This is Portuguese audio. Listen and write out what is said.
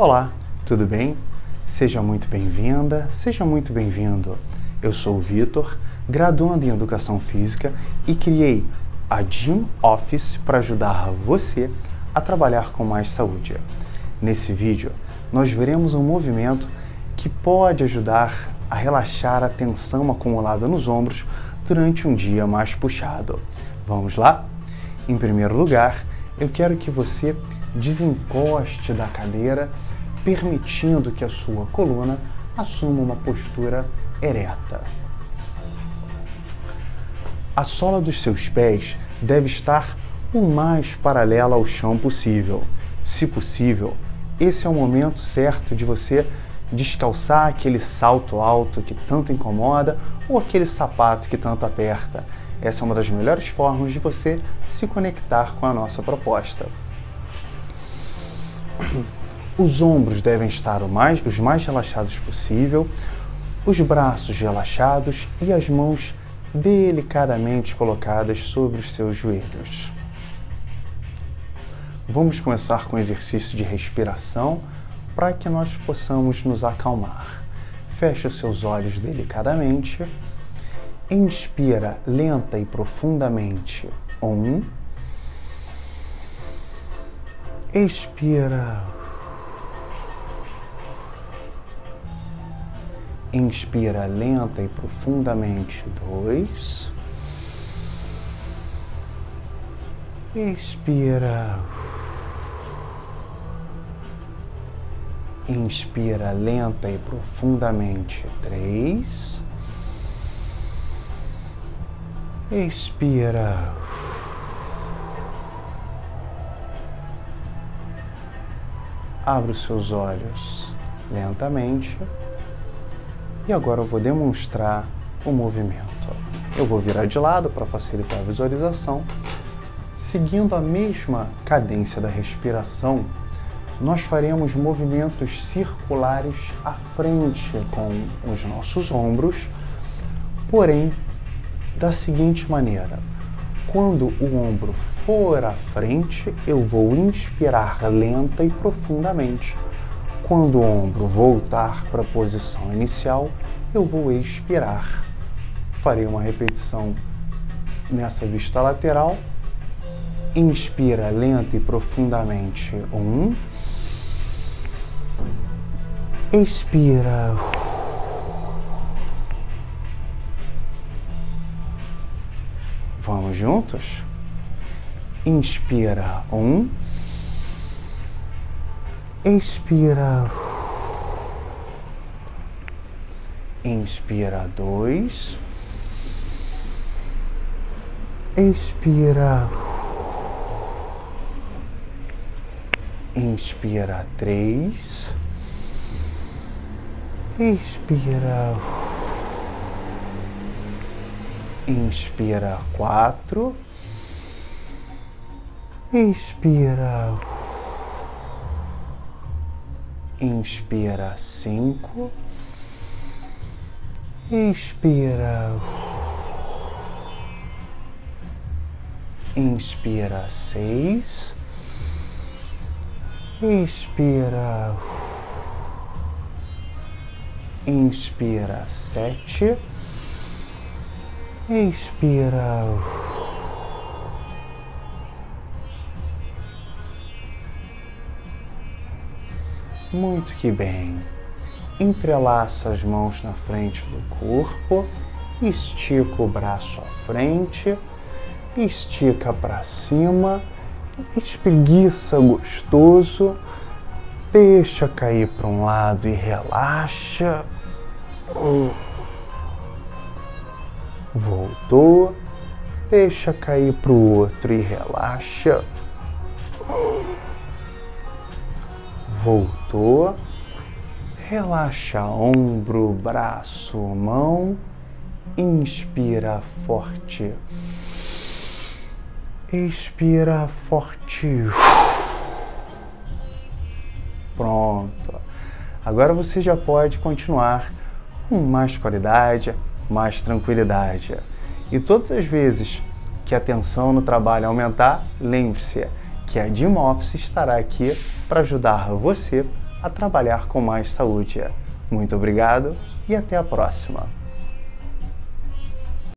Olá, tudo bem? Seja muito bem-vinda, seja muito bem-vindo. Eu sou o Vitor, graduando em Educação Física e criei a Gym Office para ajudar você a trabalhar com mais saúde. Nesse vídeo, nós veremos um movimento que pode ajudar a relaxar a tensão acumulada nos ombros durante um dia mais puxado. Vamos lá? Em primeiro lugar, eu quero que você desencoste da cadeira permitindo que a sua coluna assuma uma postura ereta. A sola dos seus pés deve estar o mais paralela ao chão possível. Se possível, esse é o momento certo de você descalçar aquele salto alto que tanto incomoda ou aquele sapato que tanto aperta. Essa é uma das melhores formas de você se conectar com a nossa proposta. Os ombros devem estar mais, os mais relaxados possível, os braços relaxados e as mãos delicadamente colocadas sobre os seus joelhos. Vamos começar com o exercício de respiração para que nós possamos nos acalmar. Feche os seus olhos delicadamente. Inspira lenta e profundamente. Um. Expira Inspira lenta e profundamente. Dois. Expira. Inspira lenta e profundamente. Três. Expira. Abre os seus olhos lentamente. E agora eu vou demonstrar o movimento. Eu vou virar de lado para facilitar a visualização. Seguindo a mesma cadência da respiração, nós faremos movimentos circulares à frente com os nossos ombros, porém da seguinte maneira: quando o ombro for à frente, eu vou inspirar lenta e profundamente quando o ombro voltar para a posição inicial, eu vou expirar. Farei uma repetição nessa vista lateral. Inspira lenta e profundamente. Um. Expira. Vamos juntos? Inspira. Um. Expira. Inspira dois. Expira. Inspira três. Expira. Inspira quatro. Expira. Inspira cinco. Inspira. Inspira seis. Inspira. Inspira sete. Inspira. Muito que bem. Entrelaça as mãos na frente do corpo, estica o braço à frente, estica para cima, espreguiça gostoso, deixa cair para um lado e relaxa. Voltou, deixa cair para o outro e relaxa voltou. Relaxa ombro, braço, mão. Inspira forte. Expira forte. Pronto. Agora você já pode continuar com mais qualidade, mais tranquilidade. E todas as vezes que a tensão no trabalho aumentar, lembre-se que a Gym Office estará aqui para ajudar você a trabalhar com mais saúde. Muito obrigado e até a próxima!